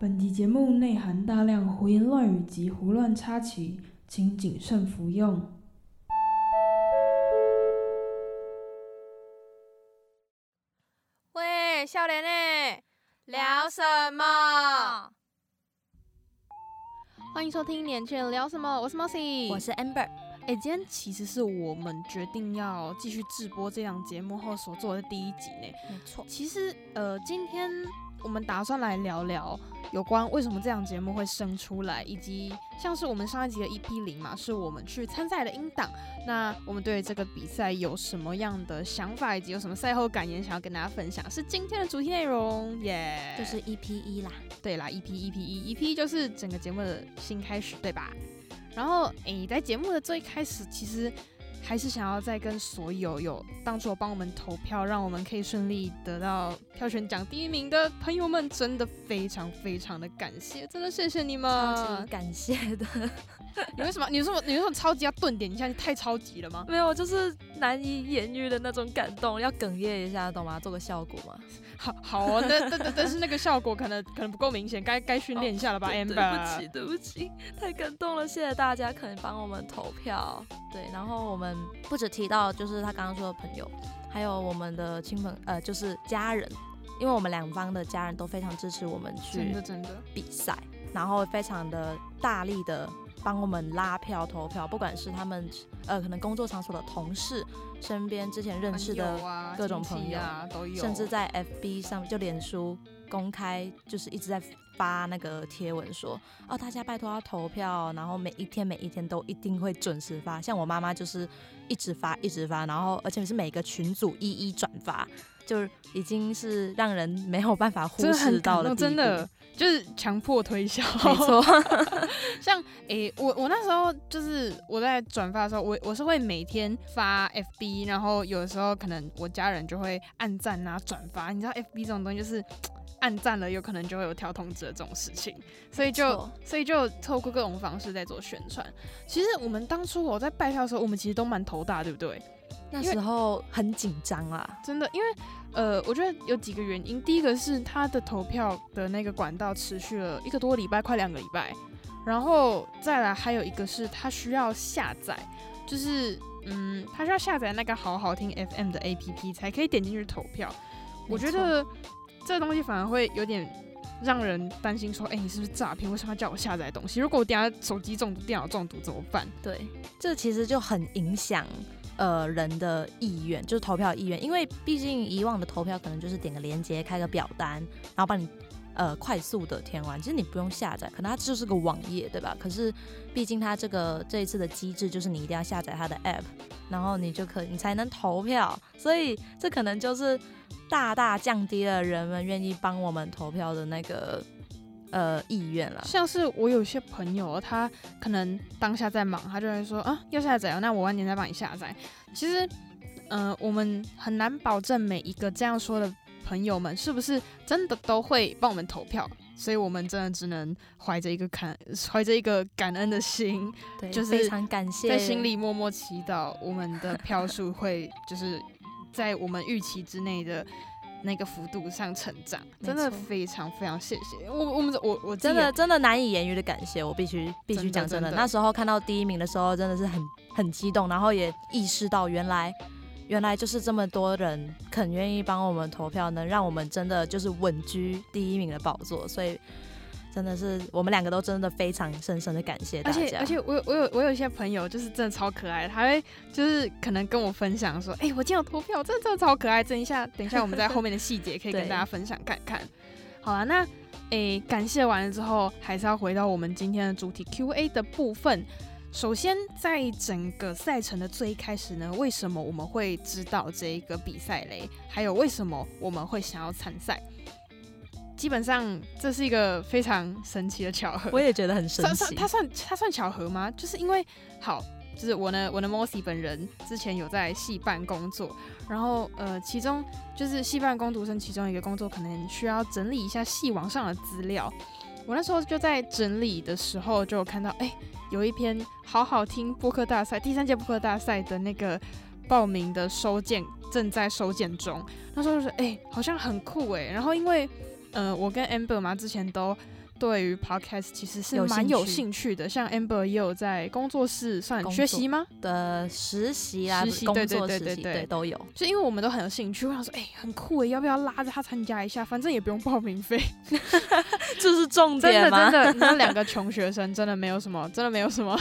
本集节目内含大量胡言乱语及胡乱插旗，请谨慎服用。喂，笑脸呢？聊什么？欢迎收听《年轻人聊什么》，我是 Mossy，我是 Amber。哎，今天其实是我们决定要继续直播这档节目后所做的第一集呢。没错，其实呃，今天我们打算来聊聊有关为什么这档节目会生出来，以及像是我们上一集的 EP 零嘛，是我们去参赛的音档。那我们对这个比赛有什么样的想法，以及有什么赛后感言想要跟大家分享，是今天的主题内容耶。就是 EP 一啦，对啦，EP EP 一 EP 就是整个节目的新开始，对吧？然后，诶，在节目的最开始，其实还是想要再跟所有有当初帮我们投票，让我们可以顺利得到票选奖第一名的朋友们，真的非常非常的感谢，真的谢谢你们，感谢的。你为什么？你说你说超级要顿点一下，你太超级了吗？没有，就是难以言喻的那种感动，要哽咽一下，懂吗？做个效果嘛。好好哦，但但但是那个效果可能可能不够明显，该该训练一下了吧？Amber，对不起，对不起，太感动了，谢谢大家，可能帮我们投票。对，然后我们不止提到就是他刚刚说的朋友，还有我们的亲朋呃，就是家人，因为我们两方的家人都非常支持我们去真的真的比赛，然后非常的大力的。帮我们拉票投票，不管是他们呃可能工作场所的同事，身边之前认识的各种朋友，都有，甚至在 FB 上就脸书公开，就是一直在发那个贴文说，哦大家拜托要投票，然后每一天每一天都一定会准时发，像我妈妈就是一直发一直发，然后而且是每个群组一一转发，就已经是让人没有办法忽视到了，真的。就是强迫推销，没错。像诶，我我那时候就是我在转发的时候，我我是会每天发 FB，然后有的时候可能我家人就会按赞啊转发。你知道 FB 这种东西就是按赞了，有可能就会有跳通知的这种事情，所以就所以就透过各种方式在做宣传。其实我们当初我在拜票的时候，我们其实都蛮头大，对不对？那时候很紧张啊，真的，因为。呃，我觉得有几个原因。第一个是他的投票的那个管道持续了一个多礼拜，快两个礼拜。然后再来还有一个是他需要下载，就是嗯，他需要下载那个好好听 FM 的 APP 才可以点进去投票。我觉得这个东西反而会有点让人担心，说，哎，你是不是诈骗？为什么要叫我下载东西？如果我等下手机中毒、电脑中毒怎么办？对，这其实就很影响。呃，人的意愿就是投票意愿，因为毕竟以往的投票可能就是点个链接，开个表单，然后帮你呃快速的填完，其实你不用下载，可能它就是个网页，对吧？可是毕竟它这个这一次的机制就是你一定要下载它的 app，然后你就可你才能投票，所以这可能就是大大降低了人们愿意帮我们投票的那个。呃，意愿了，像是我有些朋友，他可能当下在忙，他就会说啊，要下载哦，那我晚点再帮你下载。其实，呃，我们很难保证每一个这样说的朋友们是不是真的都会帮我们投票，所以我们真的只能怀着一个感，怀着一个感恩的心，就是非常感谢，在心里默默祈祷我们的票数会就是在我们预期之内的。那个幅度上成长，真的非常非常谢谢。我，我们我我真的真的难以言喻的感谢，我必须必须讲真的，那时候看到第一名的时候真的是很很激动，然后也意识到原来原来就是这么多人肯愿意帮我们投票，能让我们真的就是稳居第一名的宝座，所以。真的是，我们两个都真的非常深深的感谢大家。而且而且，我有我有我有一些朋友，就是真的超可爱，他会就是可能跟我分享说，哎，我今天有投票，真的真的超可爱。等一下等一下，我们在后面的细节可以跟大家分享看看。好了，那诶，感谢完了之后，还是要回到我们今天的主题 Q&A 的部分。首先，在整个赛程的最开始呢，为什么我们会知道这一个比赛嘞？还有为什么我们会想要参赛？基本上这是一个非常神奇的巧合，我也觉得很神奇。它算它算巧合吗？就是因为好，就是我呢，我的 Mossy 本人之前有在戏办工作，然后呃，其中就是戏办工读生其中一个工作，可能需要整理一下戏网上的资料。我那时候就在整理的时候，就有看到哎，有一篇好好听播客大赛第三届播客大赛的那个报名的收件正在收件中。那时候就是哎，好像很酷哎，然后因为。呃，我跟 Amber 嘛，之前都对于 podcast 其实是有蛮有兴趣的，像 Amber 也有在工作室算学习吗？的实习啊，实习工对对对作实习对对都有。就因为我们都很有兴趣，我想说，哎、很酷诶，要不要拉着他参加一下？反正也不用报名费，这是重真的点吗？真的，你知道两 个穷学生真的没有什么，真的没有什么，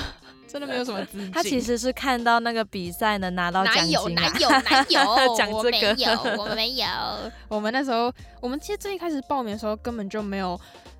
真的没有什么资金。他其实是看到那个比赛能拿到奖有金啊，哪有哪有，讲我没这个有，我们没有。我们那时候，我们其实最一开始报名的时候根本就没有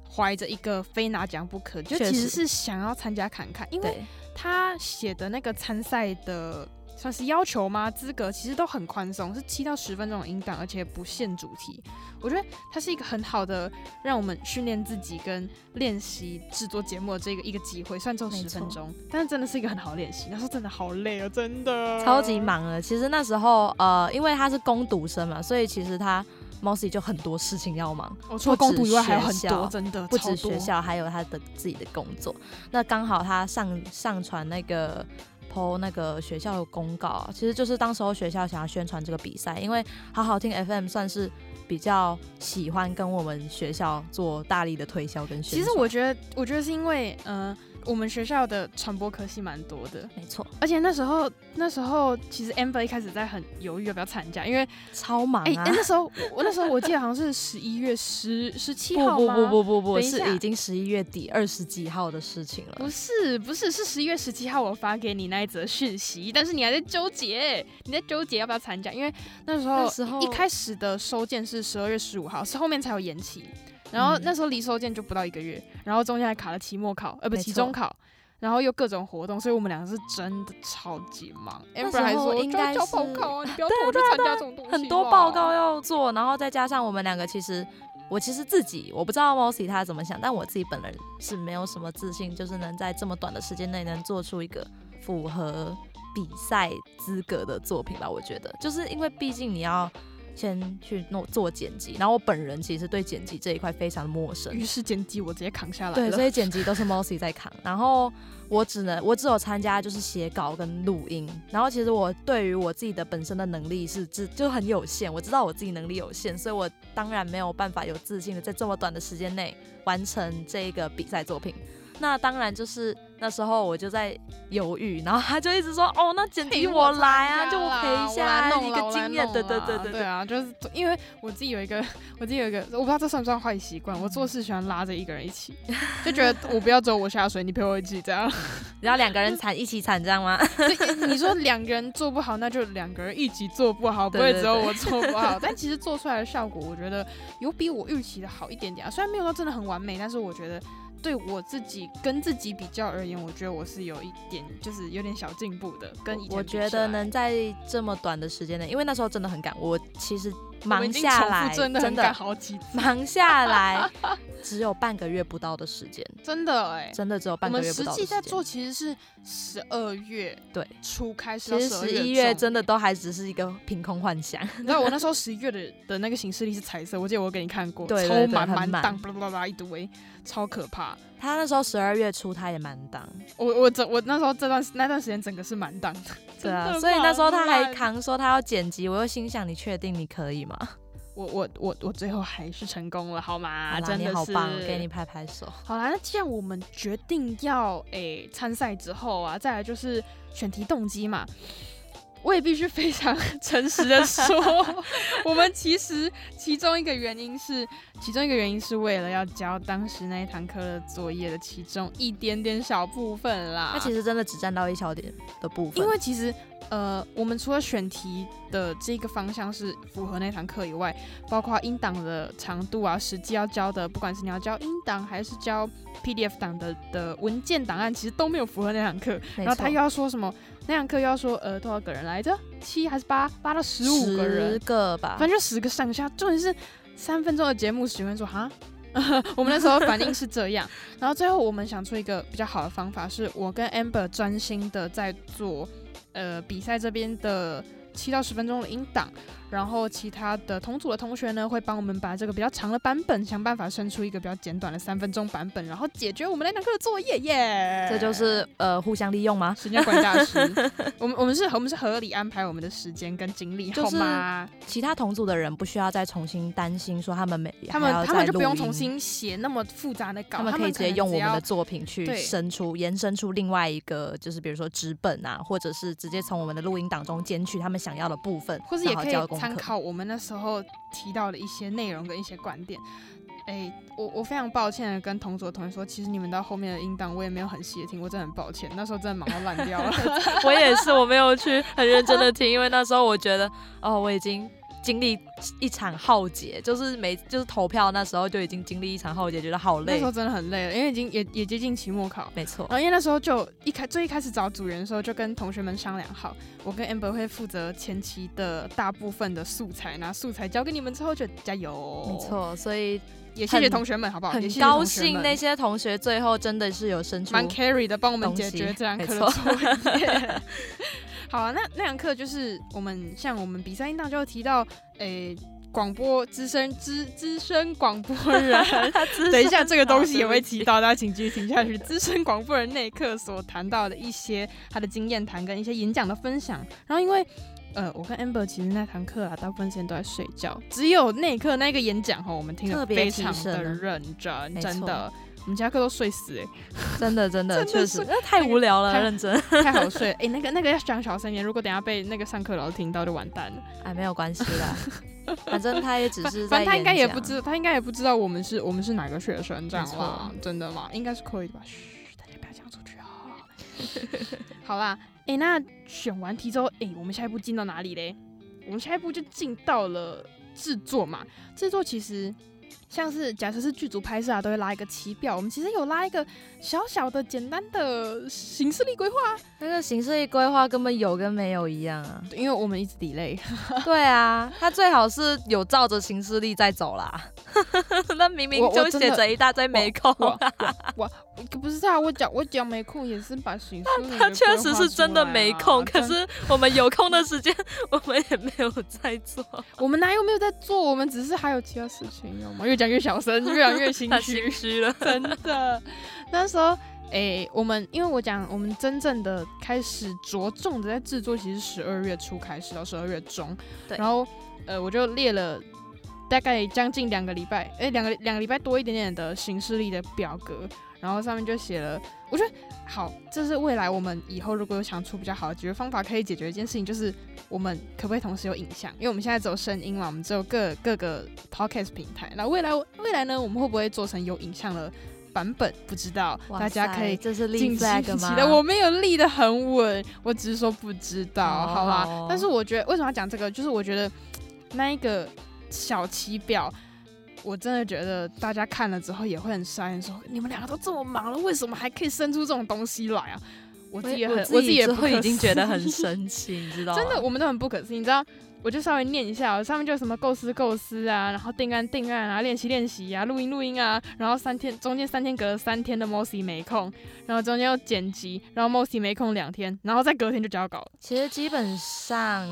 怀着一个非拿奖不可，就其实是想要参加看看，因为，他写的那个参赛的算是要求吗？资格其实都很宽松，是七到十分钟的音档，而且不限主题。我觉得它是一个很好的让我们训练自己跟练习制作节目的这个一个机会。虽然只有十分钟，但是真的是一个很好的练习。那时候真的好累哦，真的 超级。忙了。其实那时候呃，因为他是攻读生嘛，所以其实他 Mossy 就很多事情要忙，我除了不止攻读以外还有很多，真的不止学校，还有他的自己的工作。那刚好他上上传那个。抛那个学校的公告，其实就是当时候学校想要宣传这个比赛，因为好好听 FM 算是比较喜欢跟我们学校做大力的推销跟宣传。其实我觉得，我觉得是因为，呃，我们学校的传播科系蛮多的，没错，而且那时候，那时候其实 Amber 一开始在很犹豫要不要参加，因为，超忙哎、啊！哎那时候我我那时候我记得好像是十一月十十七不不号吗？不不不不，等一下是已经十一月底二十几号的事情了。不是不是是十一月十七号我发给你那一则讯息，但是你还在纠结，你在纠结要不要参加，因为那时候那时候一开始的收件是十二月十五号，是后面才有延期，然后嗯那时候离收件就不到一个月，然后中间还卡了期末考，呃不期中考。然后又各种活动，所以我们两个是真的超级忙。那 Amber 时还说候应该是告啊，你不要 拖我去参加这种东西。很多报告。要做，然后再加上我们两个，其实我其实自己我不知道 Mossy 他怎么想，但我自己本人是没有什么自信，就是能在这么短的时间内能做出一个符合比赛资格的作品吧。我觉得，就是因为毕竟你要先去弄做剪辑，然后我本人其实对剪辑这一块非常的陌生于，是剪辑我直接扛下来对，了。所以剪辑都是 Mossy 在扛，然后我只能我只有参加就是写稿跟录音，然后其实我对于我自己的本身的能力是知就很有限，我知道我自己能力有限，所以我当然没有办法有自信的在这么短的时间内完成这个比赛作品。那当然就是那时候我就在犹豫，然后他就一直说哦，那剪辑我参来啊，就我陪一下来弄一个经验，对对对对对啊，就是因为我自己有一个，我自己有一个，我不知道这算不算坏习惯，我做事喜欢拉着一个人一起，就觉得我不要只有我下水，你陪我一起这样。然后两个人惨一起惨这样吗？你说两个人做不好，那就两个人一起做不好，不会只有我做不好。但其实做出来的效果，我觉得有比我预期的好一点点啊。虽然没有到真的很完美，但是我觉得对我自己跟自己比较而言，我觉得我是有一点就是有点小进步的。跟以前我觉得能在这么短的时间内，因为那时候真的很赶，我其实忙下来真的真的赶好几次，忙下来 只有半个月不到的时间，真的哎、真的只有半个月不到的时间。际在做其实是十二月对初开始其到实十十一月真的都还只是一个凭空幻想，你知道我那时候十一月的的那个行事历是彩色，我记得我给你看过，对对对超满很满满档，巴拉巴拉一堆，超可怕。他那时候十二月初他也蛮当，我我整我那时候这段那段时间整个是满档的，对啊，所以那时候他还扛说他要剪辑，我又心想你确定你可以吗？我我我我最后还是成功了，好吗？好真的是你好棒，给你拍拍手。好啦，那既然我们决定要诶参赛之后啊，再来就是选题动机嘛。我也必须非常诚实的说，我们其实其中一个原因是，其中一个原因是为了要交当时那一堂课的作业的其中一点点小部分啦。它其实真的只占到一小点的部分，因为其实呃，我们除了选题的这个方向是符合那堂课以外，包括音档的长度啊，实际要交的，不管是你要交音档还是交 PDF 档的的文件档案，其实都没有符合那堂课。然后他又要说什么？那堂课又要说呃多少个人来着？七还是八？八到十五个人十，个吧反，正就十个上下。重点是三分钟的节目，十分钟说哈。我们那时候反应是这样，然后最后我们想出一个比较好的方法，是我跟 Amber 专心的在做呃比赛这边的七到十分钟的音档，然后其他的同组的同学呢，会帮我们把这个比较长的版本想办法生出一个比较简短的三分钟版本，然后解决我们那堂课的作业耶。这就是呃互相利用吗？时间管理大师，我们我们是我们是合理安排我们的时间跟精力，就是好吗？其他同组的人不需要再重新担心说他们每他们他们就不用重重新写那么复杂的稿，他他们可以直接用我们的的。作品去生出、延伸出另外一个，就是比如说纸本啊，或者是直接从我们的录音档中剪取他们想要的部分，或者也可以。参考我们那时候提到的一些内容跟一些观点。哎、我我非常抱歉的跟同组的同学说，其实你们到后面的音档我也没有很细的听，我真的很抱歉，那时候真的忙到烂掉了。我也是，我没有去很认真的听，因为那时候我觉得，哦，我已经经历一场浩劫，就是每就是投票那时候就已经经历一场浩劫，觉得好累那时。候真的很累了，因为已经也也接近期末考。没错然，后因为那时候就一开最一开始找组员的时候，就跟同学们商量好，我跟 Amber 会负责前期的大部分的素材，拿素材交给你们之后就加油。没，错，所以也谢谢同学们，好不好？很谢谢高兴那些同学最后真的是有生出蛮 carry 的，帮我们解决这样课的。好啊，那那堂课就是我们像我们比赛音档就有提到，诶、广播资深资资深广播人，等一下这个东西也会提到，大家请继续听下去。资深广播人那一课所谈到的一些他的经验谈跟一些演讲的分享，然后因为。呃，我跟 Amber 其实那堂课啊，大部分时间都在睡觉，只有那一课那个演讲哈，我们听得非常的认真，真的。我们其他课都睡死哎、真的真的 真的确是实，那太无聊了，太认真。太好睡了。哎、那个那个要讲小声一点，如果等下被那个上课老师听到就完蛋了。哎，没有关系啦，反正他也只是在反正他应该也不知，他应该也不知道我们是我们是哪个学生这样没啦，真的吗？应该是可以的吧？嘘，大家不要讲出去啊。好啦，哎、那选完题之后，哎、我们下一步进到哪里嘞？我们下一步就进到了制作嘛。制作其实像是假设是剧组拍摄啊，都会拉一个期表。我们其实有拉一个小小的、简单的行事力规划，那个行事力规划根本有跟没有一样啊。因为我们一直 delay。对啊，他最好是有照着行事力在走啦。那明明就写着一大堆没空我啊，我我不是啊，我讲我讲没空也是把行事历他 确实是真的没空。可是我们有空的时间，我们也没有在做。我们哪有没有在做？我们只是还有其他事情，要吗？越讲越小声，越讲越心 太虚心，虚了。真的。那时候，诶、我们因为我讲，我们真正的开始着重的在制作，其实十二月初开始到十二月中，对然后呃，我就列了。大概将近两个礼拜，诶、两个两个礼拜多一点点的行事历的表格，然后上面就写了，我觉得好，这是未来我们以后如果有想出比较好的解决方法，可以解决一件事情，就是我们可不可以同时有影像？因为我们现在只有声音嘛，我们只有各各个 podcast 平台。那未来未来呢，我们会不会做成有影像的版本？不知道，大家可以塞这是立敬请 flag 吗？我没有立得很稳，我只是说不知道，哦好啦。好哦但是我觉得为什么要讲这个，就是我觉得那一个小旗表。我真的觉得大家看了之后也会很傻眼，说你们两个都这么忙了，为什么还可以生出这种东西来啊？我自己也很，我自己也不可之后已经觉得很生 气，你知道吗？真的，我们都很不可思议。你知道，我就稍微念一下哦，上面就什么构思构思啊，然后定案定案啊，练习练习啊，录音录音啊，然后三天中间三天隔了三天的 Mossy 没空，然后中间又剪辑，然后 Mossy 没空两天，然后再隔天就交稿了。其实基本上，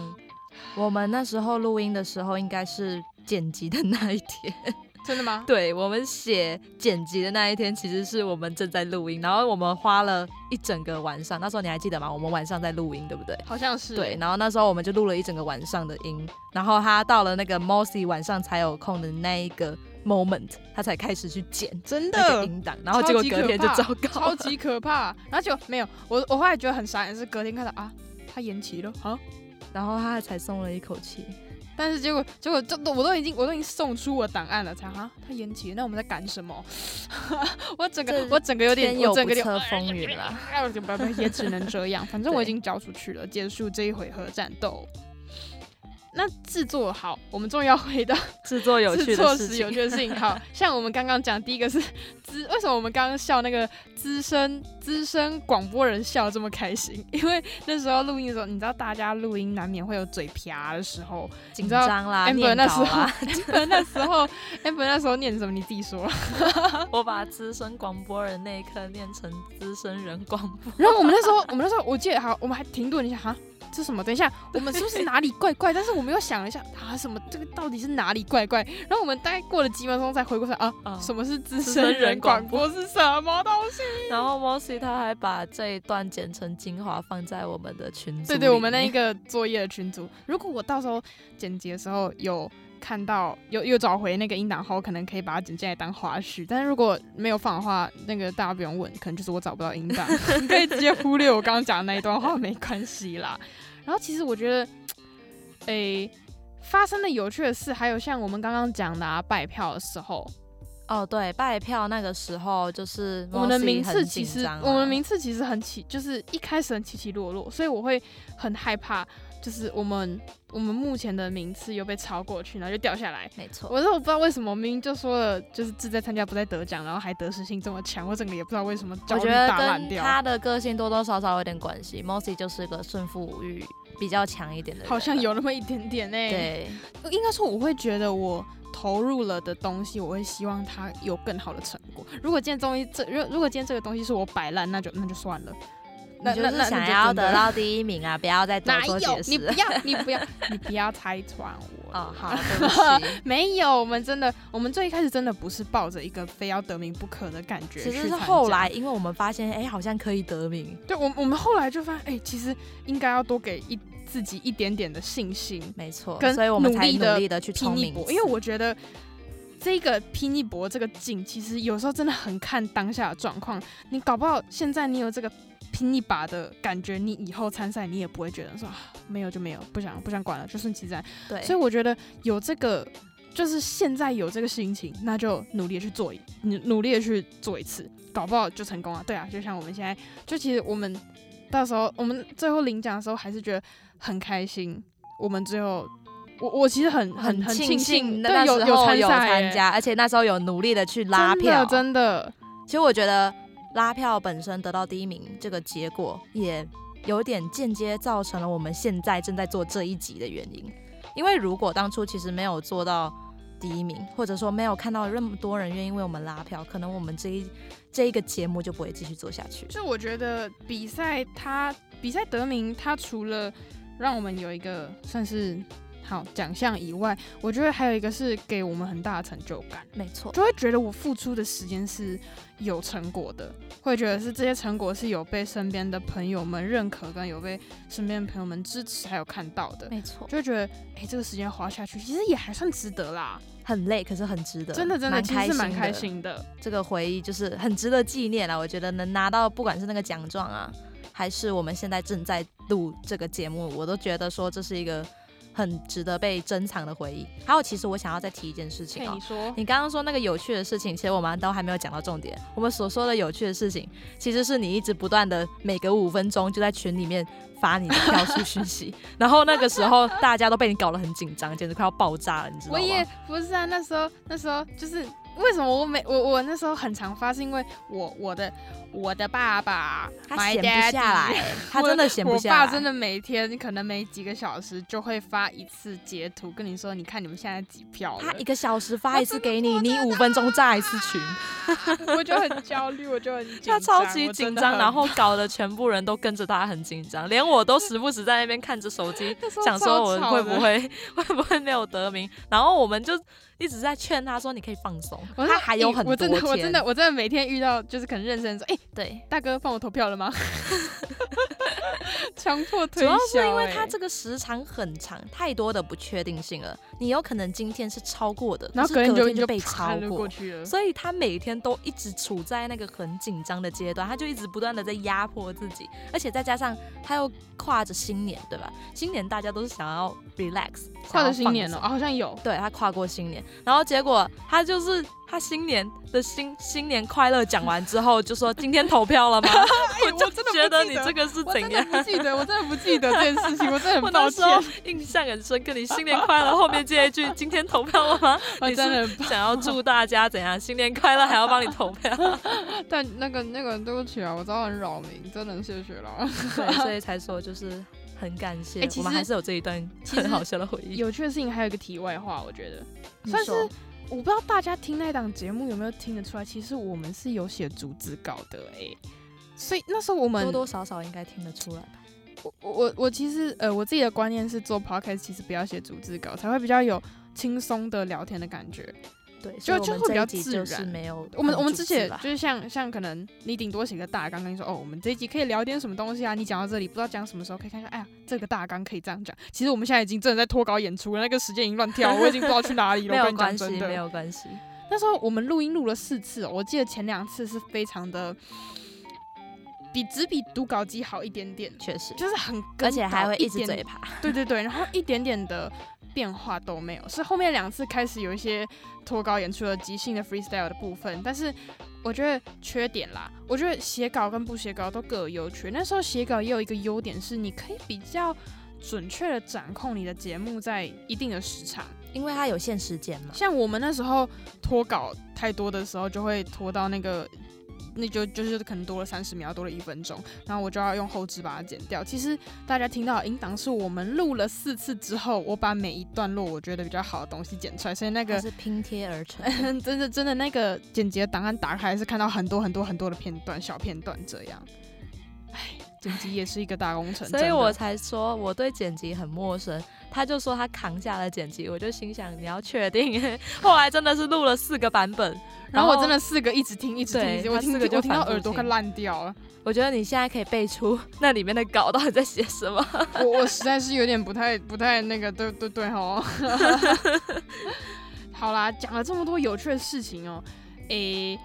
我们那时候录音的时候，应该是剪辑的那一天。真的吗？对我们写剪辑的那一天，其实是我们正在录音，然后我们花了一整个晚上。那时候你还记得吗？我们晚上在录音，对不对？好像是对，，然后那时候我们就录了一整个晚上的音，然后他到了那个 Mossy 晚上才有空的那一个 moment，他才开始去剪真那个的。音档，然后结果隔天就糟糕。超级可怕，然后就没有我，我后来觉得很傻眼，是隔天看到啊，他延期了啊，然后他才松了一口气。但是结果结果这都我都已经我都已经送出我档案了，才哈他延期，那我们在赶什么？我整个我整个有点有整个有风云啦。哎，不不不，也只能这样。反正我已经交出去了，结束这一回合战斗。那制作好，我们终于要回到 制作有趣的事情，时有趣的事情。好 像我们刚刚讲，第一个是资，为什么我们刚刚笑那个资深资深广播人笑得这么开心？因为那时候录音的时候，你知道大家录音难免会有嘴瓢的时候。紧张啦，Amber 那时候，，amber 那时候，amber 那时候念什么？你自己说。我把资深广播人那一刻念成资深人广播。然后我们那时候，我们那时候，我记得好，我们还停顿一下哈，这什么？等一下，我们是不是哪里怪怪？但是我们又想了一下，啊，什么？这个到底是哪里怪怪？然后我们大概过了几分钟才回过神啊啊，什么是资深人广播是什么东西？然后 Mossy 他还把这一段剪成精华放在我们的群组，对对，我们那一个作业的群组。如果我到时候剪辑的时候有。看到又又找回那个音档后，可能可以把它剪进来当花絮。但是如果没有放的话，那个大家不用问，可能就是我找不到音档，你可以直接忽略我刚刚讲的那一段话，没关系啦。然后其实我觉得，诶，发生的有趣的事，还有像我们刚刚讲的啊，拜票的时候，哦对，拜票那个时候就是我们的名次其实我们名次其实很起，就是一开始很起起落落，所以我会很害怕。就是我们我们目前的名次又被超过去，然后就掉下来。没错，我说我不知道为什么，明明就说了就是志在参加不在得奖，然后还得失心这么强，我整个也不知道为什么。我觉得跟他的个性多多少少有点关系。Mossy 就是个胜负欲比较强一点的，好像有那么一点点诶。对，应该说我会觉得我投入了的东西，我会希望他有更好的成果。如果今天东西这如如果今天这个东西是我摆烂，那就那就算了。你就是想要得到第一名啊！不要再多做解释。你不要，你不要，你不要拆穿我。哦，好，对不起。没有，我们真的，我们最一开始真的不是抱着一个非要得名不可的感觉。其实是后来，因为我们发现，哎，好像可以得名。对，我我们后来就发现，哎，其实应该要多给一自己一点点的信心。没错，跟所以我们才努力的去拼一搏。因为我觉得这个拼一搏这个劲，其实有时候真的很看当下的状况。你搞不好现在你有这个。拼一把的感觉，你以后参赛你也不会觉得说没有就没有，不想不想管了，就顺其自然。对，所以我觉得有这个，就是现在有这个心情，那就努力去做一，努努力的去做一次，搞不好就成功了。对啊，就像我们现在，就其实我们到时候我们最后领奖的时候，还是觉得很开心。我们最后，我我其实很很很庆幸，那有有有参加，而且那时候有努力的去拉票，真的。其实我觉得。拉票本身得到第一名，这个结果也有点间接造成了我们现在正在做这一集的原因。因为如果当初其实没有做到第一名，或者说没有看到那么多人愿意为我们拉票，可能我们这一这一个节目就不会继续做下去。就我觉得比赛它比赛得名，它除了让我们有一个算是。好奖项以外，我觉得还有一个是给我们很大的成就感。没错，就会觉得我付出的时间是有成果的，会觉得是这些成果是有被身边的朋友们认可，跟有被身边的朋友们支持，还有看到的。没错，就会觉得哎，这个时间花下去，其实也还算值得啦。很累，可是很值得。真的真的，其实蛮开心的。这个回忆就是很值得纪念啊！我觉得能拿到，不管是那个奖状啊，还是我们现在正在录这个节目，我都觉得说这是一个。很值得被珍藏的回忆。还有，其实我想要再提一件事情啊。你说，你刚刚说那个有趣的事情，其实我们都还没有讲到重点。我们所说的有趣的事情，其实是你一直不断的每隔五分钟就在群里面发你的 票数讯息，然后那个时候大家都被你搞得很紧张，简直快要爆炸了，你知道吗？我也不是啊，那时候那时候就是为什么我每我我那时候很常发，是因为我我的。我的爸爸，他闲不下来，他真的闲不下来。我爸真的每天可能每几个小时就会发一次截图，跟你说，你看你们现在几票。他一个小时发一次给你，你五分钟炸一次群。我就很焦虑，我就很紧张。他超级紧张，然后搞得全部人都跟着他很紧张，连我都时不时在那边看着手机，想说我会不会会不会没有得名。然后我们就。一直在劝他说：“你可以放松。”他还有很多我真的，我真的，我真的每天遇到就是可能认识人说：“哎，对，大哥放我投票了吗？” 强迫推销，主要是因为他这个时长很长，太多的不确定性了。你有可能今天是超过的，然后隔天就被超过去了。所以他每天都一直处在那个很紧张的阶段，他就一直不断的在压迫自己，而且再加上他又跨着新年，对吧？新年大家都是想要 relax，跨着新年哦，好像有，对他跨过新年，然后结果他就是。他新年的新新年快乐讲完之后，就说今天投票了吗？我真的觉得你这个是怎样？不记得，我真的不记得这件事情，我真的很抱歉。印象很深刻，你新年快乐后面接一句今天投票了吗？你真的想要祝大家怎样新年快乐，还要帮你投票。但那个那个对不起啊，我真的很扰民，真的谢谢了。对，所以才说就是很感谢，我们还是有这一段很好笑的回忆。有趣的事情还有一个题外话，我觉得算是。我不知道大家听那档节目有没有听得出来，其实我们是有写逐字稿的哎，所以那时候我们多多少少应该听得出来吧。我我我其实呃，我自己的观念是做 podcast 其实不要写逐字稿，才会比较有轻松的聊天的感觉。对，就就会比较自然。没有我们我们之前就是像像可能你顶多写个大纲，跟你说哦，我们这一集可以聊点什么东西啊？你讲到这里不知道讲什么时候可以看看，哎呀，这个大纲可以这样讲。其实我们现在已经真的在脱稿演出了，那个时间已经乱跳，我已经不知道去哪里了。没有关系，没有关系。那时候我们录音录了四次，我记得前两次是非常的。比只比读稿机好一点点，确实就是很，而且还会一直嘴爬。对对对，然后一点点的变化都没有，是后面两次开始有一些脱稿演出的即兴的 freestyle 的部分。但是我觉得缺点啦，我觉得写稿跟不写稿都各有优缺。那时候写稿也有一个优点是，你可以比较准确的掌控你的节目在一定的时长，因为它有限时间嘛。像我们那时候脱稿太多的时候，就会拖到那个。那就就是可能多了三十秒，多了一分钟，然后我就要用后置把它剪掉。其实大家听到音档是我们录了四次之后，我把每一段落我觉得比较好的东西剪出来，所以那个是拼贴而成。真的真的那个剪辑的档案打开是看到很多很多很多的片段，小片段这样。唉，剪辑也是一个大工程，所以我才说我对剪辑很陌生。他就说他扛下了剪辑，我就心想你要确定。后来真的是录了四个版本。然后我真的四个一直听，一直听，我听我听到耳朵快烂掉了。我觉得你现在可以背出那里面的稿到底在写什么。我我实在是有点不太不太那个，对对对哦。好啦，讲了这么多有趣的事情哦，诶，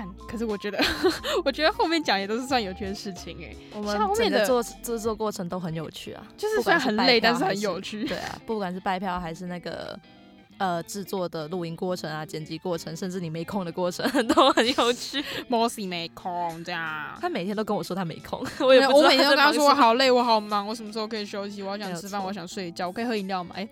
干，可是我觉得，我觉得后面讲也都是算有趣的事情诶。我们整个做制作过程都很有趣啊，就是虽然很累，但是很有趣。对啊，不管是拜票还是那个。呃，制作的录音过程啊，剪辑过程，甚至你没空的过程 都很有趣。Mossy 没空这样，他每天都跟我说他没空，我也我每天都跟他说我好累，我好忙，我什么时候可以休息？我好想吃饭，我想睡觉，我可以喝饮料吗？哎，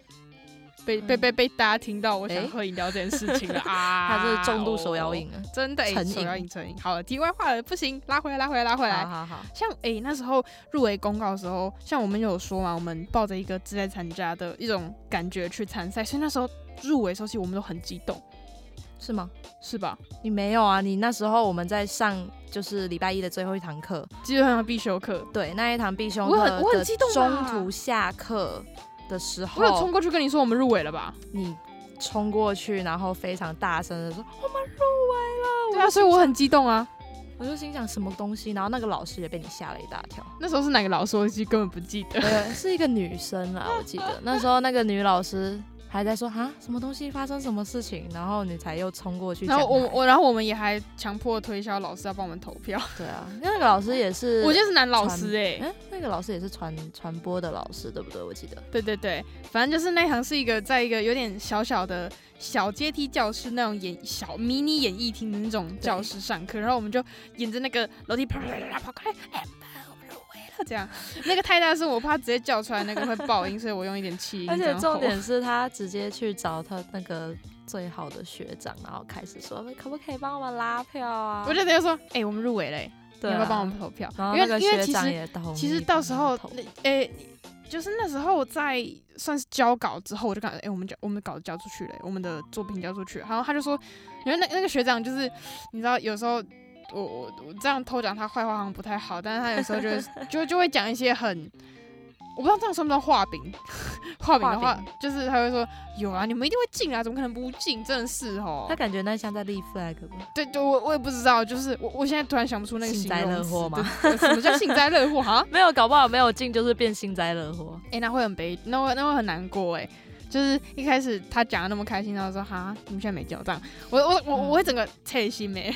被被被被大家听到我想喝饮料这件事情了 啊！他是重度手摇饮啊，真的手摇饮成瘾。好了，题外话了，不行，拉回来，拉回来，拉回来。好好好。像哎，那时候入围公告的时候，像我们有说嘛，我们抱着一个志在参加的一种感觉去参赛，所以那时候。入围时候，其实我们都很激动，是吗？是吧？你没有啊？你那时候我们在上就是礼拜一的最后一堂课，基本上必修课。对，那一堂必修课，我很我很激动。中途下课的时候，我有冲过去跟你说我们入围了吧？你冲过去，然后非常大声的说我们入围了。对啊，所以我很激动啊。我就心想什么东西，然后那个老师也被你吓了一大跳。那时候是哪个老师？我其实根本不记得。对，是一个女生啊，我记得那时候那个女老师。还在说啊，什么东西发生什么事情，然后你才又冲过去。然后我我，然后我们也还强迫推销老师要帮我们投票。对啊，那个老师也是，我记得是男老师哎，哎，那个老师也是传传播的老师，对不对？我记得。对对对，反正就是那行是一个在一个有点小小的小阶梯教室那种演小迷你演艺厅的那种教室上课，然后我们就沿着那个楼梯跑跑开。这样，那个太大声，我怕直接叫出来，那个会爆音，所以我用一点气音。而且重点是他直接去找他那个最好的学长，然后开始说，可不可以帮我们拉票啊？我就直接说，哎，我们入围嘞，要不要帮我们投票？因为因为其实其实到时候，哎，就是那时候在算是交稿之后，我就感觉，哎，我们交我们稿子交出去了，我们的作品交出去，然后他就说，因为那那个学长就是，你知道有时候。我我我这样偷讲他坏话好像不太好，但是他有时候就就就会讲一些很，我不知道这样算不算画饼。画饼的话，就是他会说有啊，你们一定会进啊，怎么可能不进？真的是哦。他感觉那像在立 flag 吗？对，就我我也不知道，就是我我现在突然想不出那个幸灾乐祸吗？什么叫幸灾乐祸？哈，没有，搞不好没有进就是变幸灾乐祸。哎，那会很悲，那会那会很难过哎。就是一开始他讲的那么开心，然后说哈，你们现在没交账，我我我我会整个 切心没。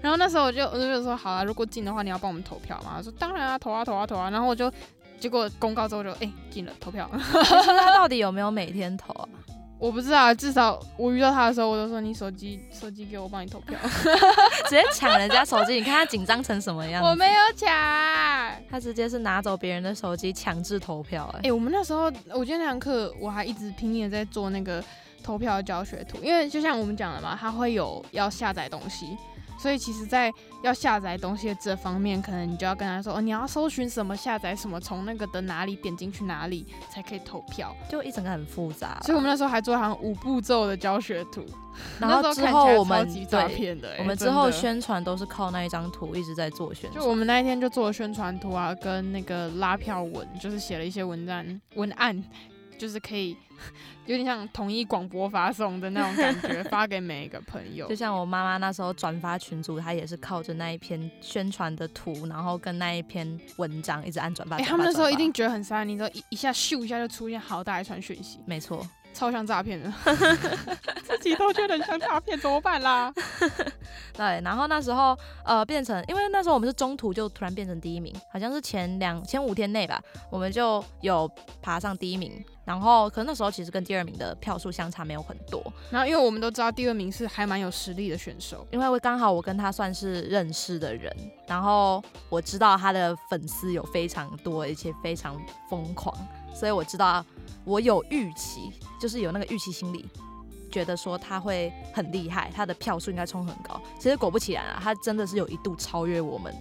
然后那时候我就我就说好了，如果进的话，你要帮我们投票嘛？他说当然啊，投啊投啊投啊。然后我就结果公告之后就哎进了投票。他到底有没有每天投啊？我不知道，至少我遇到他的时候，我就说你手机手机给我帮你投票，直接抢人家手机，你看他紧张成什么样？我没有抢，他直接是拿走别人的手机强制投票。哎，我们那时候我记得那堂课我还一直拼命的在做那个投票教学图，因为就像我们讲的嘛，他会有要下载东西。所以其实，在要下载东西的这方面，可能你就要跟他说，哦，你要搜寻什么，下载什么，从那个的哪里点进去哪里才可以投票，就一整个很复杂。所以我们那时候还做好像五步骤的教学图，然后之后我们对，我们之后宣传都是靠那一张图一直在做宣传。就我们那一天就做了宣传图啊，跟那个拉票文，就是写了一些文章，文案就是可以。有点像统一广播发送的那种感觉，发给每一个朋友。就像我妈妈那时候转发群组，她也是靠着那一篇宣传的图，然后跟那一篇文章一直按转发。哎，他们那时候一定觉得很傻，你知道一一下咻一下就出现好大一串讯息。没错。超像诈骗的，自己都觉得像诈骗，怎么办啦？对，然后那时候呃变成，因为那时候我们是中途就突然变成第一名，好像是前两前五天内吧，我们就有爬上第一名。然后可能那时候其实跟第二名的票数相差没有很多。然后因为我们都知道第二名是还蛮有实力的选手，因为刚好我跟他算是认识的人，然后我知道他的粉丝有非常多，而且非常疯狂，所以我知道。我有预期，就是有那个预期心理，觉得说他会很厉害，他的票数应该冲很高。其实果不其然啊，他真的是有一度超越我们，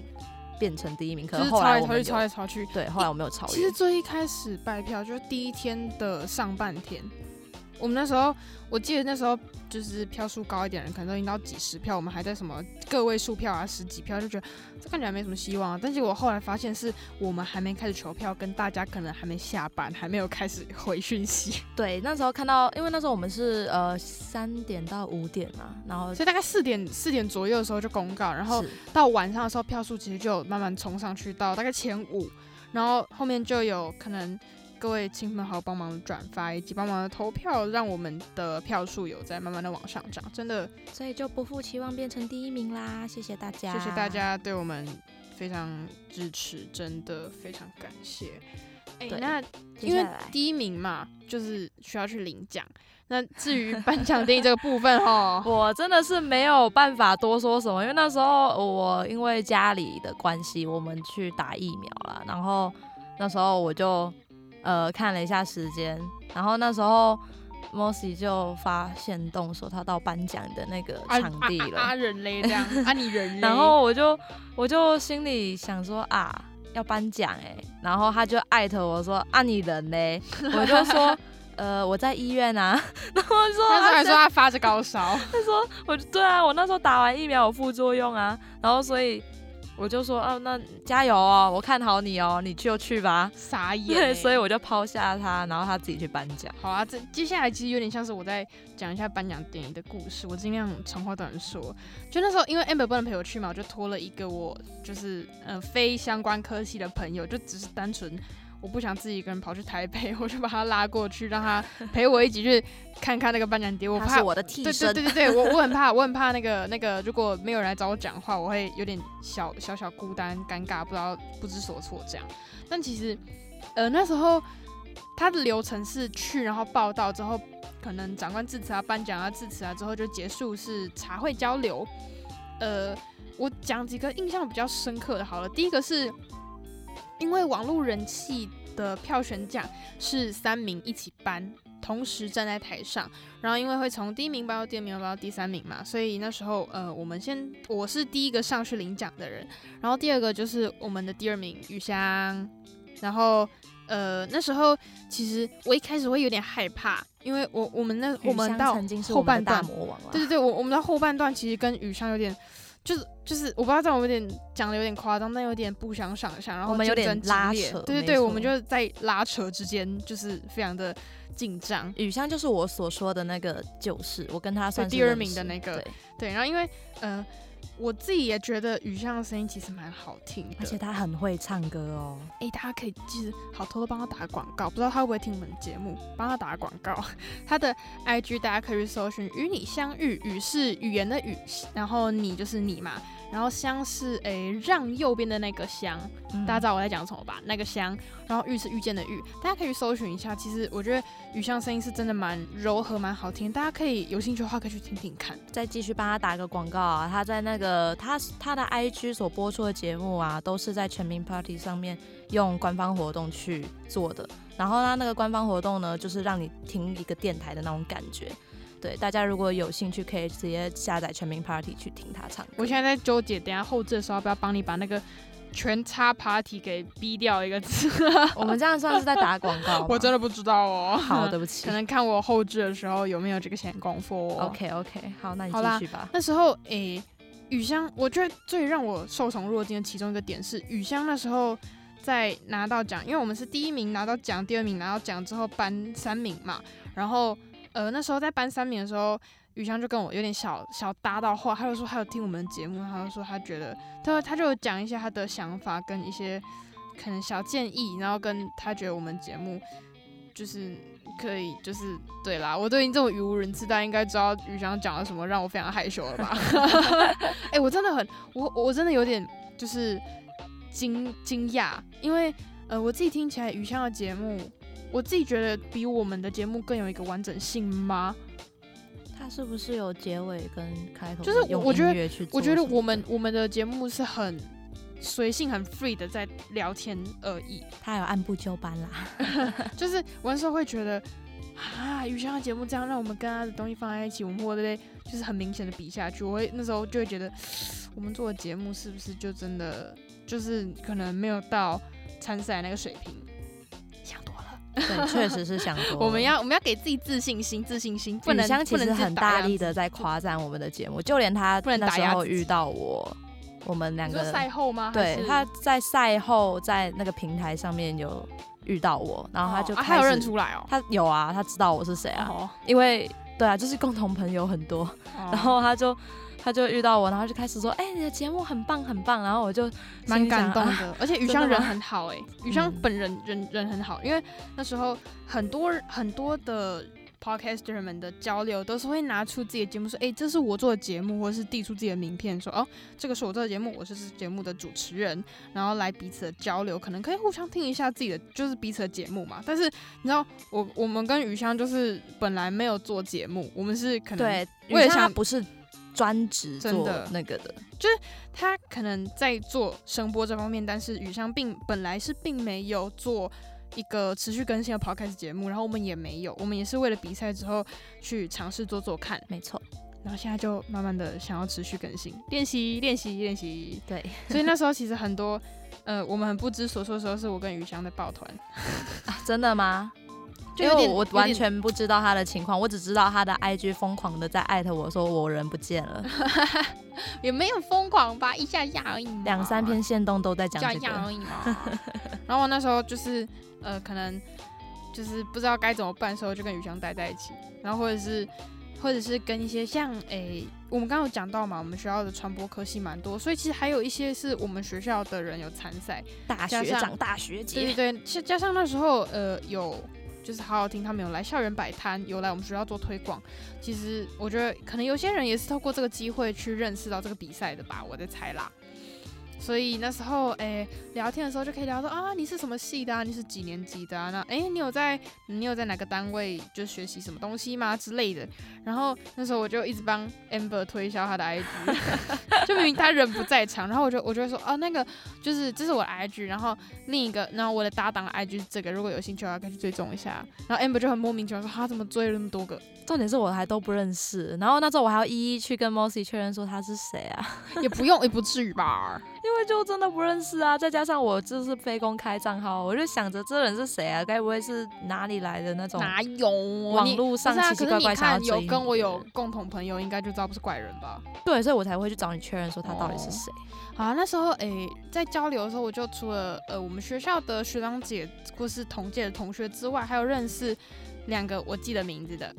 变成第一名。可是后来我们抄来抄去，对，后来我没有超越。其实最一开始拜票就是第一天的上半天，我们那时候。我记得那时候就是票数高一点人，可能都已经到几十票，我们还在什么个位数票啊，十几票，就觉得这看起来没什么希望啊。但是我后来发现是我们还没开始求票，跟大家可能还没下班，还没有开始回讯息。对，那时候看到，因为那时候我们是呃三点到五点嘛，然后所以大概四点四点左右的时候就公告，然后到晚上的时候票数其实就慢慢冲上去到大概前五，然后后面就有可能。各位亲朋好友帮忙转发以及帮忙的投票，让我们的票数有在慢慢的往上涨，真的，所以就不负期望变成第一名啦！谢谢大家，谢谢大家对我们非常支持，真的非常感谢。哎，那因为第一名嘛，就是需要去领奖。那至于 颁奖典礼这个部分哈，我真的是没有办法多说什么，因为那时候我因为家里的关系，我们去打疫苗了，然后那时候我就。呃，看了一下时间，然后那时候 Mossy 就发现动说他到颁奖的那个场地了，啊人嘞这样，啊你人 嘞，然后我就我就心里想说啊要颁奖哎，然后他就艾特我说啊你人嘞，我就说呃我在医院啊，然后说他还说他发着高烧，他说我对啊我那时候打完疫苗有副作用啊，然后所以。我就说哦，那加油哦，我看好你哦，你就去吧。傻眼，所以我就抛下他，然后他自己去颁奖。好啊，这接下来其实有点像是我在讲一下颁奖典礼的故事，我尽量长话短说。就那时候因为 Amber 不能陪我去嘛，我就托了一个我就是呃非相关科系的朋友，就只是单纯。我不想自己一个人跑去台北，我就把他拉过去，让他陪我一起去看看那个颁奖典礼。我怕我的替身，对对对对，我我很怕，我很怕那个那个，如果没有人来找我讲话，我会有点小小小孤单、尴尬，不知道不知所措这样。但其实，呃，那时候他的流程是去，然后报道之后，可能长官致辞啊、颁奖啊、致辞啊之后就结束，是茶会交流。呃，我讲几个印象比较深刻的，好了，第一个是。因为网络人气的票选奖是三名一起颁，同时站在台上，然后因为会从第一名颁到第二名，颁到第三名嘛，所以那时候呃，我们先我是第一个上去领奖的人，然后第二个就是我们的第二名雨香，然后呃那时候其实我一开始会有点害怕，因为我我们那我们到后半段，对对对，我我们到后半段其实跟雨香有点。就是就是，我不知道这样有点讲的有点夸张，但有点不相上下，然后我们有点拉扯，对对对，我们就在拉扯之间，就是非常的紧张。雨香就是我所说的那个，就是我跟他算第二名的那个，对，然后因为嗯。我自己也觉得雨巷的声音其实蛮好听的，而且他很会唱歌哦。哎，大家可以其实好偷偷帮他打个广告，不知道他会不会听我们节目，帮他打个广告。他的 IG 大家可以去搜寻“与你相遇”，雨是语言的语，然后你就是你嘛。然后香是诶，让右边的那个香，大家知道我在讲什么吧？那个香，然后遇是遇见的遇，大家可以搜寻一下。其实我觉得雨香声音是真的蛮柔和、蛮好听，大家可以有兴趣的话可以去听听看。再继续帮他打个广告啊，他在那个他他的 IG 所播出的节目啊，都是在全民 Party 上面用官方活动去做的。然后他那个官方活动呢，就是让你听一个电台的那种感觉。对，大家如果有兴趣，可以直接下载全民 Party 去听他唱歌。我现在在纠结，等下后置的时候要不要帮你把那个全插 Party 给逼掉一个字？我们这样算是在打广告 我真的不知道哦。好，对不起，可能看我后置的时候有没有这个闲工夫。OK OK，好，那你继续吧。那时候，诶，雨香，我觉得最让我受宠若惊的其中一个点是，雨香那时候在拿到奖，因为我们是第一名拿到奖，第二名拿到奖之后颁三名嘛，然后。呃，那时候在颁三名的时候，雨香就跟我有点小小搭到话，他就说他有听我们的节目，他就说他觉得，他说他就讲一些他的想法跟一些可能小建议，然后跟他觉得我们节目就是可以，就是对啦，我都已经这么语无伦次，大家应该知道雨香讲了什么，让我非常害羞了吧？哎，我真的很，我我真的有点就是惊惊讶，因为呃，我自己听起来雨香的节目。我自己觉得比我们的节目更有一个完整性吗？它是不是有结尾跟开头？就是我觉得，我觉得我们我们的节目是很随性、很 free 的在聊天而已。他有按部就班啦，就是我那时候会觉得啊，雨香的节目这样让我们跟他的东西放在一起，我们会不会就是很明显的比下去？我会那时候就会觉得，我们做的节目是不是就真的就是可能没有到参赛那个水平？对，确实是想多。我们要我们要给自己自信心，自信心。雨香其实很大力的在夸赞我们的节目，就连他那时候遇到我，我们两个赛后吗？对，他在赛后在那个平台上面有遇到我，然后他就他有认出来哦，他有啊，他知道我是谁啊，因为对啊，就是共同朋友很多，然后他就。他就遇到我，然后就开始说：“哎，你的节目很棒，很棒。”然后我就蛮感动的，而且雨香人很好，哎，雨香本人人人很好，因为那时候很多很多的 podcaster 们的交流都是会拿出自己的节目说：“哎，这是我做的节目，或者是递出自己的名片说：‘哦，这个是我做的节目，我是这节目的主持人。’然后来彼此的交流，可能可以互相听一下自己的就是彼此的节目嘛。但是你知道，我我们跟雨香就是本来没有做节目，我们是可能对，我也想不是。专职做那个的，就是他可能在做声波这方面，但是雨香并本来是并没有做一个持续更新的 podcast 节目，然后我们也没有，我们也是为了比赛之后去尝试做做看，没错，然后现在就慢慢的想要持续更新，练习练习练习，对，所以那时候其实很多，呃，我们很不知所措的时候，是我跟雨香在抱团，真的吗？因为我完全不知道他的情况，我只知道他的 IG 疯狂的在艾特我说我人不见了，也没有疯狂吧，一下下而已，两三篇线动都在讲这个。而已嘛。然后我那时候就是呃，可能就是不知道该怎么办，时候就跟雨翔待在一起，然后或者是或者是跟一些像诶，我们刚刚有讲到嘛，我们学校的传播科系蛮多，所以其实还有一些是我们学校的人有参赛，大学长、大学姐，对对，加加上那时候呃有。就是好好听，他们有来校园摆摊，有来我们学校做推广。其实我觉得，可能有些人也是透过这个机会去认识到这个比赛的吧，我在猜啦。所以那时候，哎，聊天的时候就可以聊说啊，你是什么系的啊？你是几年级的啊？那哎，你有在你有在哪个单位就学习什么东西吗之类的？然后那时候我就一直帮 Amber 推销他的 IG，就明明他人不在场，然后我就我就会说啊，那个就是这是我的 IG，然后另一个，然后我的搭档的 IG 是这个，如果有兴趣的话可以去追踪一下。然后 Amber 就很莫名其妙说，他怎么追了那么多个？重点是我还都不认识，然后那时候我还要一一去跟 Mossy 确认说他是谁啊？也不用，也不至于吧？因为就真的不认识啊，再加上我就是非公开账号，我就想着这人是谁啊？该不会是哪里来的那种？哪有网络上奇奇怪怪想要追？有跟我有共同朋友，应该就知道不是怪人吧？对，所以我才会去找你确认说他到底是谁。好，那时候诶，在交流的时候，我就除了呃我们学校的学长姐或是同届的同学之外，还有认识两个我记得名字的。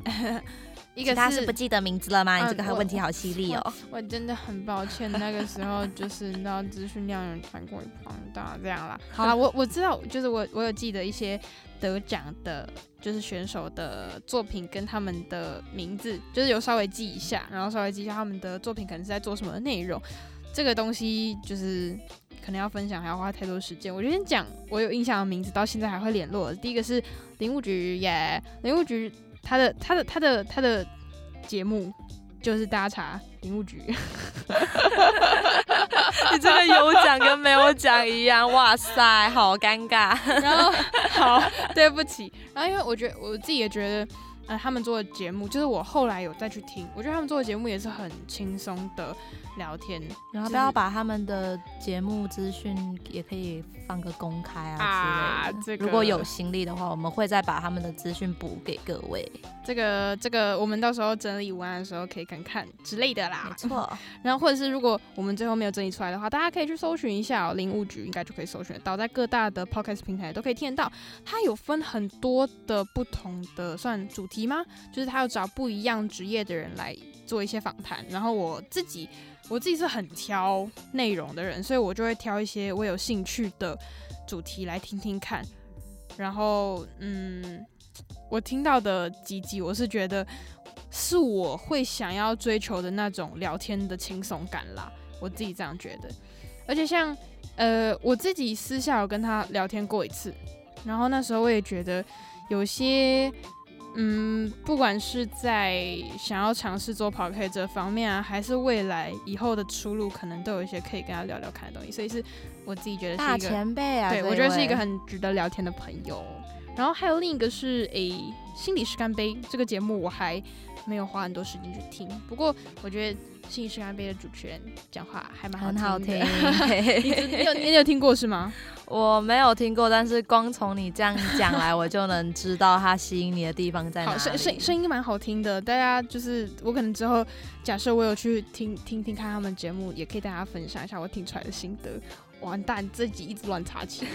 一个他是不记得名字了吗？你这个问题好犀利哦！我真的很抱歉，那个时候就是你知道资讯量有太过于庞大，这样啦。好了，我我知道，就是我我有记得一些得奖的，就是选手的作品跟他们的名字，就是有稍微记一下，然后稍微记一下他们的作品可能是在做什么内容。这个东西就是可能要分享，还要花太多时间。我就先讲我有印象的名字，到现在还会联络。第一个是林务局耶，林务局。他的他的他的他的节目就是大家查林务局，你真的有奖跟没有奖一样，哇塞，好尴尬。然后 好，对不起。然后因为我觉得我自己也觉得，呃，他们做的节目，就是我后来有再去听，我觉得他们做的节目也是很轻松的聊天。然后不要把他们的节目资讯也可以放个公开啊之类的。如果有心力的话，我们会再把他们的资讯补给各位。这个这个，我们到时候整理文案的时候可以看看之类的啦。没错。然后或者是如果我们最后没有整理出来的话，大家可以去搜寻一下林务局，应该就可以搜寻得到，在各大的 podcast 平台都可以听得到。它有分很多的不同的算主题。题吗？就是他要找不一样职业的人来做一些访谈，然后我自己我自己是很挑内容的人，所以我就会挑一些我有兴趣的主题来听听看。然后，嗯，我听到的几集，我是觉得是我会想要追求的那种聊天的轻松感啦，我自己这样觉得。而且像呃，我自己私下有跟他聊天过一次，然后那时候我也觉得有些。嗯，不管是在想要尝试做跑 K 这方面啊，还是未来以后的出路，可能都有一些可以跟他聊聊看的东西，所以是我自己觉得是一个前辈啊，对我觉得是一个很值得聊天的朋友。然后还有另一个是诶，心理师干杯这个节目，我还没有花很多时间去听，不过我觉得。新一世干杯的主持人讲话还蛮很好听，你有你有听过是吗？我没有听过，但是光从你这样讲来，我就能知道他吸引你的地方在哪里。声声声音蛮好听的，大家就是我可能之后假设我有去听听听看他们节目，也可以大家分享一下我听出来的心得。完蛋，自己一直乱插旗，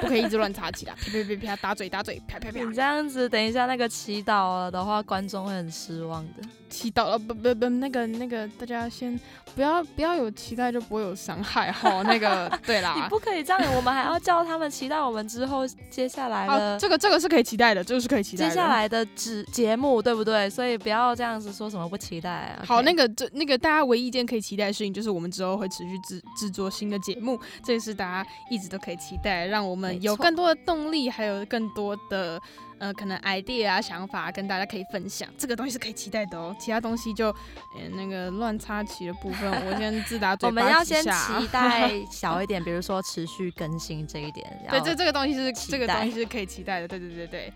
不可以一直乱插旗的！啪啪啪啪，打嘴打嘴，啪啪啪。你这样子，等一下那个祈祷了的话，观众会很失望的。祈祷了，不不不，那个那个，大家先不要不要有期待，就不会有伤害哈。那个对啦，你不可以这样，我们还要叫他们期待我们之后接下来的。这个这个是可以期待的，这个是可以期待。接下来的节节目对不对？所以不要这样子说什么不期待啊。好，那个这那个大家唯一一件可以期待的事情，就是我们之后会持续制制作新的节目。这也是大家一直都可以期待，让我们有更多的动力，还有更多的呃可能 idea 啊想法跟大家可以分享。这个东西是可以期待的哦，其他东西就呃那个乱插旗的部分，我先自打 嘴巴。我们要先期待 小一点，比如说持续更新这一点。对，这这个东西是这个东西是可以期待的。对对对对，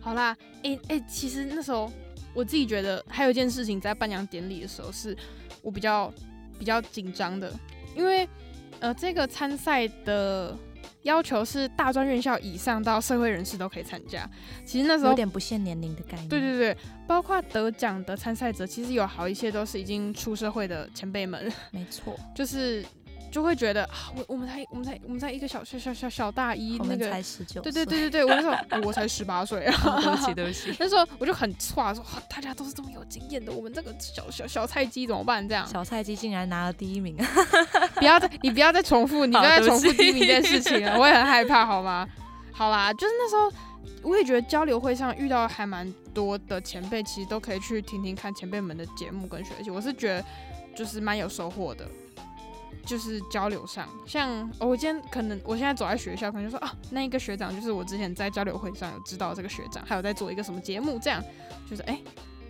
好啦，哎哎，其实那时候我自己觉得还有一件事情，在颁奖典礼的时候是我比较比较紧张的，因为。呃，这个参赛的要求是大专院校以上到社会人士都可以参加。其实那时候有点不限年龄的概念。对对对，包括得奖的参赛者，其实有好一些都是已经出社会的前辈们。没错，就是。就会觉得啊，我我们才我们才我们才一个小小小小小大一，那个才十九，对对对对对，我那时候我才十八岁啊，对不起对不起，那时候我就很错，说大家都是这么有经验的，我们这个小小小菜鸡怎么办？这样小菜鸡竟然拿了第一名，不要再你不要再重复，你不要再重复第一名这件事情了，我也很害怕，好吗？好啦，就是那时候我也觉得交流会上遇到还蛮多的前辈，其实都可以去听听看前辈们的节目跟学习，我是觉得就是蛮有收获的。就是交流上，像我今天可能我现在走在学校，可能就说啊，那一个学长就是我之前在交流会上有知道这个学长，还有在做一个什么节目，这样就是哎，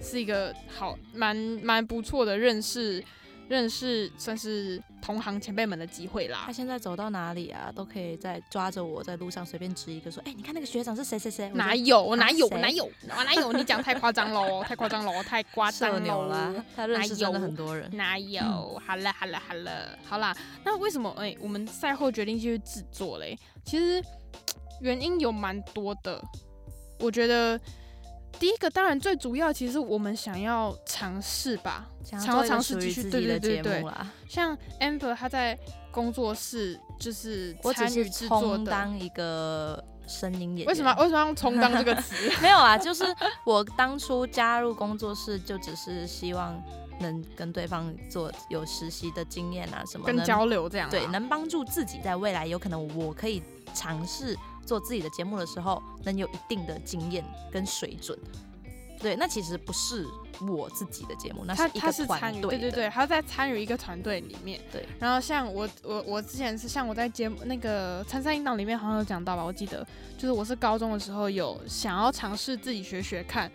是一个好蛮蛮不错的认识。认识算是同行前辈们的机会啦。他现在走到哪里啊，都可以在抓着我在路上随便指一个说，哎，你看那个学长是谁谁谁？哪有哪有哪有哪有？你讲太夸张喽，太夸张喽，太夸张了。他认识真的很多人。哪有？好了好了好了，好啦。那为什么哎，我们赛后决定继续制作嘞？其实原因有蛮多的，我觉得。第一个当然最主要，其实我们想要尝试吧，想要尝试继续对对对对，像 Amber 他在工作室就是参与制作的，当一个声音演员。为什么为什么用充当这个词？没有啊，就是我当初加入工作室，就只是希望能跟对方做有实习的经验啊，什么跟交流这样，对，能帮助自己在未来有可能我可以尝试。做自己的节目的时候，能有一定的经验跟水准，对，那其实不是我自己的节目，那是一个团队，对对对，他在参与一个团队里面，对。然后像我我我之前是像我在节目那个参赛引导里面好像有讲到吧，我记得就是我是高中的时候有想要尝试自己学学看，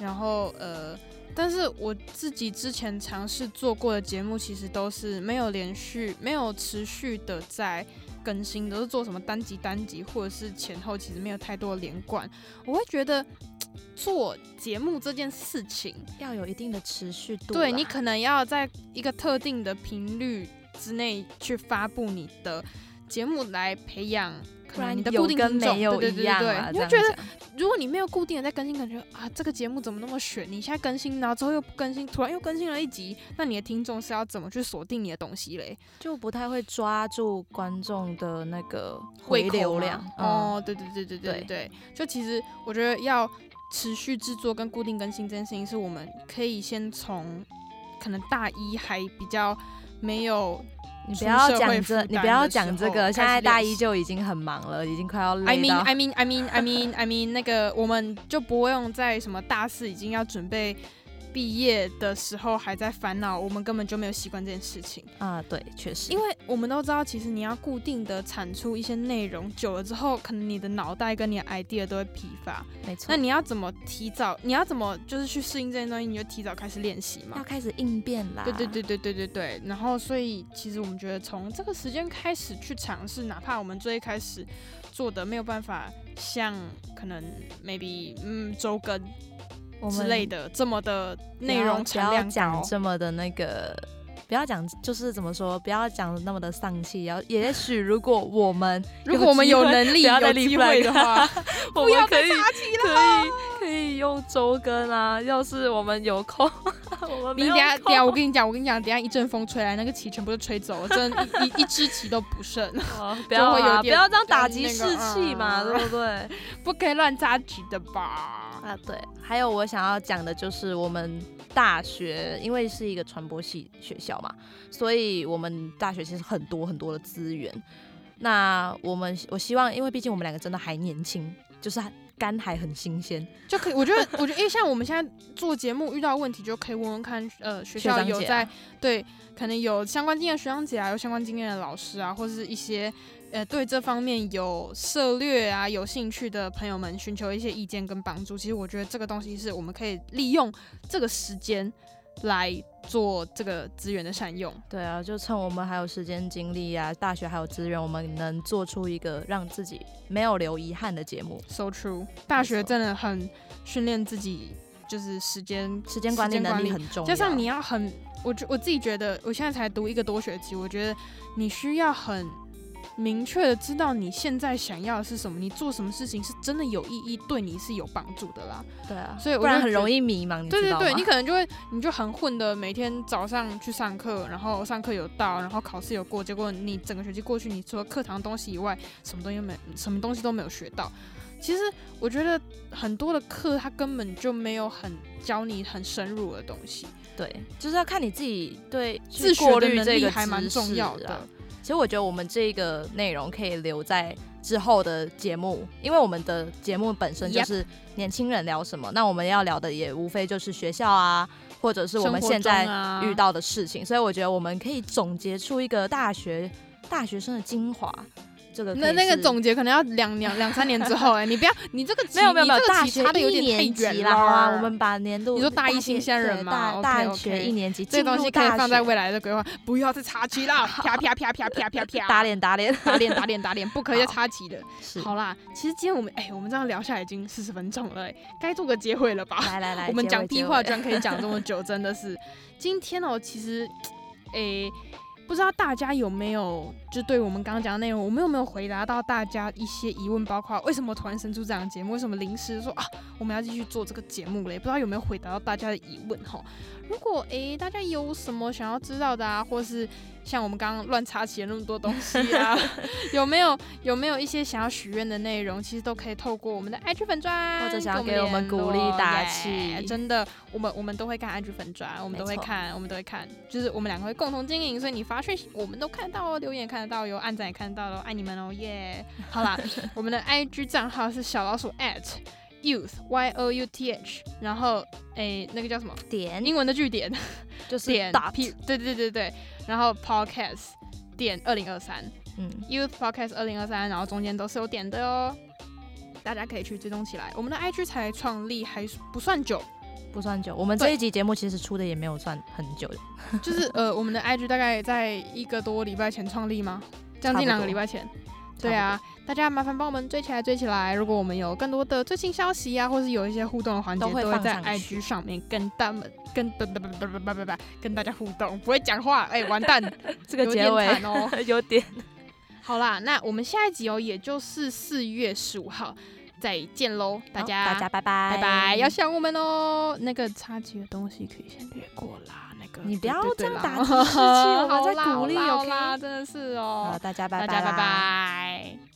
然后呃，但是我自己之前尝试做过的节目其实都是没有连续、没有持续的在。更新都是做什么单集单集，或者是前后其实没有太多连贯，我会觉得 做节目这件事情要有一定的持续度，对你可能要在一个特定的频率之内去发布你的节目来培养。不然你的固定跟没有一样啊！你会觉得，如果你没有固定的在更新，感觉啊，这个节目怎么那么悬？你现在更新，然后之后又不更新，突然又更新了一集，那你的听众是要怎么去锁定你的东西嘞？就不太会抓住观众的那个回流量。哦，对对对对对对，就其实我觉得要持续制作跟固定更新这件事情，是我们可以先从可能大一还比较没有。你不要讲这，你不要讲这个。现在大一就已经很忙了，已经快要累 I mean, I mean, I mean, I mean, I mean，那个我们就不用在什么大四已经要准备。毕业的时候还在烦恼，我们根本就没有习惯这件事情啊。对，确实，因为我们都知道，其实你要固定的产出一些内容，久了之后，可能你的脑袋跟你的 idea 都会疲乏。没错。那你要怎么提早？你要怎么就是去适应这些东西？你就提早开始练习嘛。要开始应变啦。对对对对对对对。然后，所以其实我们觉得从这个时间开始去尝试，哪怕我们最一开始做的没有办法像可能 maybe 嗯周更。之类的，这么的内容产量讲这么的那个，不要讲，就是怎么说，不要讲那么的丧气。然后，也许如果我们，如果我们有能力、有机会的话，我们可以可以可以用周更啊。要是我们有空，我们你等下等下，我跟你讲，我跟你讲，等下一阵风吹来，那个旗全部都吹走了，真一一一支旗都不剩。不要啊，不要这样打击士气嘛，对不对？不可以乱扎旗的吧。啊，对，还有我想要讲的就是我们大学，因为是一个传播系学校嘛，所以我们大学其实很多很多的资源。那我们我希望，因为毕竟我们两个真的还年轻，就是肝还很新鲜，就可以。我觉得，我觉得，因为像我们现在做节目遇到问题，就可以问问看，呃，学校有在对，可能有相关经验学长姐啊，有相关经验的老师啊，或者是一些。呃，对这方面有涉略啊、有兴趣的朋友们，寻求一些意见跟帮助。其实我觉得这个东西是我们可以利用这个时间来做这个资源的善用。对啊，就趁我们还有时间精力啊，大学还有资源，我们能做出一个让自己没有留遗憾的节目。So true，大学真的很训练自己，就是时间时间管理能力很重要。加上你要很，我觉我自己觉得，我现在才读一个多学期，我觉得你需要很。明确的知道你现在想要的是什么，你做什么事情是真的有意义，对你是有帮助的啦。对啊，所以不然很容易迷茫。对对对，你可能就会，你就很混的，每天早上去上课，然后上课有到，然后考试有过，结果你整个学期过去，你除了课堂东西以外，什么东西没，什么东西都没有学到。其实我觉得很多的课，它根本就没有很教你很深入的东西。对，就是要看你自己对自学的能力还蛮重要的。其实我觉得我们这个内容可以留在之后的节目，因为我们的节目本身就是年轻人聊什么，那我们要聊的也无非就是学校啊，或者是我们现在遇到的事情，所以我觉得我们可以总结出一个大学大学生的精华。这个那那个总结可能要两两两三年之后哎，你不要你这个没有没有没有大学差的有点太远了啊！我们把年度你说大一新鲜人嘛，大学一年级这东西可以放在未来的规划，不要再插旗了，啪啪啪啪啪啪啪，打脸打脸打脸打脸打脸，不可以再插旗了。好啦，其实今天我们哎，我们这样聊下来已经四十分钟了，该做个结尾了吧？来来来，我们讲屁话居然可以讲这么 久，真的是今天哦，其实哎。不知道大家有没有就对我们刚刚讲的内容，我们有没有回答到大家一些疑问？包括为什么突然生出这样节目？为什么临时说啊我们要继续做这个节目嘞？不知道有没有回答到大家的疑问哈？如果诶大家有什么想要知道的啊，或是。像我们刚刚乱插起了那么多东西啊，有没有有没有一些想要许愿的内容？其实都可以透过我们的 IG 粉砖，或者想要给我们鼓励打气。真的，我们我们都会看 IG 粉砖，我们都会看，我们都会看。就是我们两个会共同经营，所以你发讯息我们都看得到哦，留言也看得到有，按赞也看得到哦，爱你们哦，耶！好啦，我们的 IG 账号是小老鼠 at youth y o u t h，然后诶那个叫什么点？英文的句点 就是点 p，对对对对。然后 podcast 点二零二三，嗯，youth podcast 二零二三，然后中间都是有点的哦，大家可以去追踪起来。我们的 IG 才创立还不算久，不算久。我们这一集节目其实出的也没有算很久，就是呃，我们的 IG 大概在一个多礼拜前创立吗？将近两个礼拜前。对啊，大家麻烦帮我们追起来，追起来。如果我们有更多的最新消息啊，或是有一些互动的环节，都会在 IG 上面跟他们跟不不不不不不不跟大家互动。不会讲话，哎，完蛋，这个结尾哦，有点。好啦，那我们下一集哦，也就是四月十五号再见喽，大家大家拜拜拜拜，要想我们哦。那个差级的东西可以先略过啦，那个你不要这样打击士气，我们在鼓励，，OK？，真的是哦。大家拜拜，大家拜拜。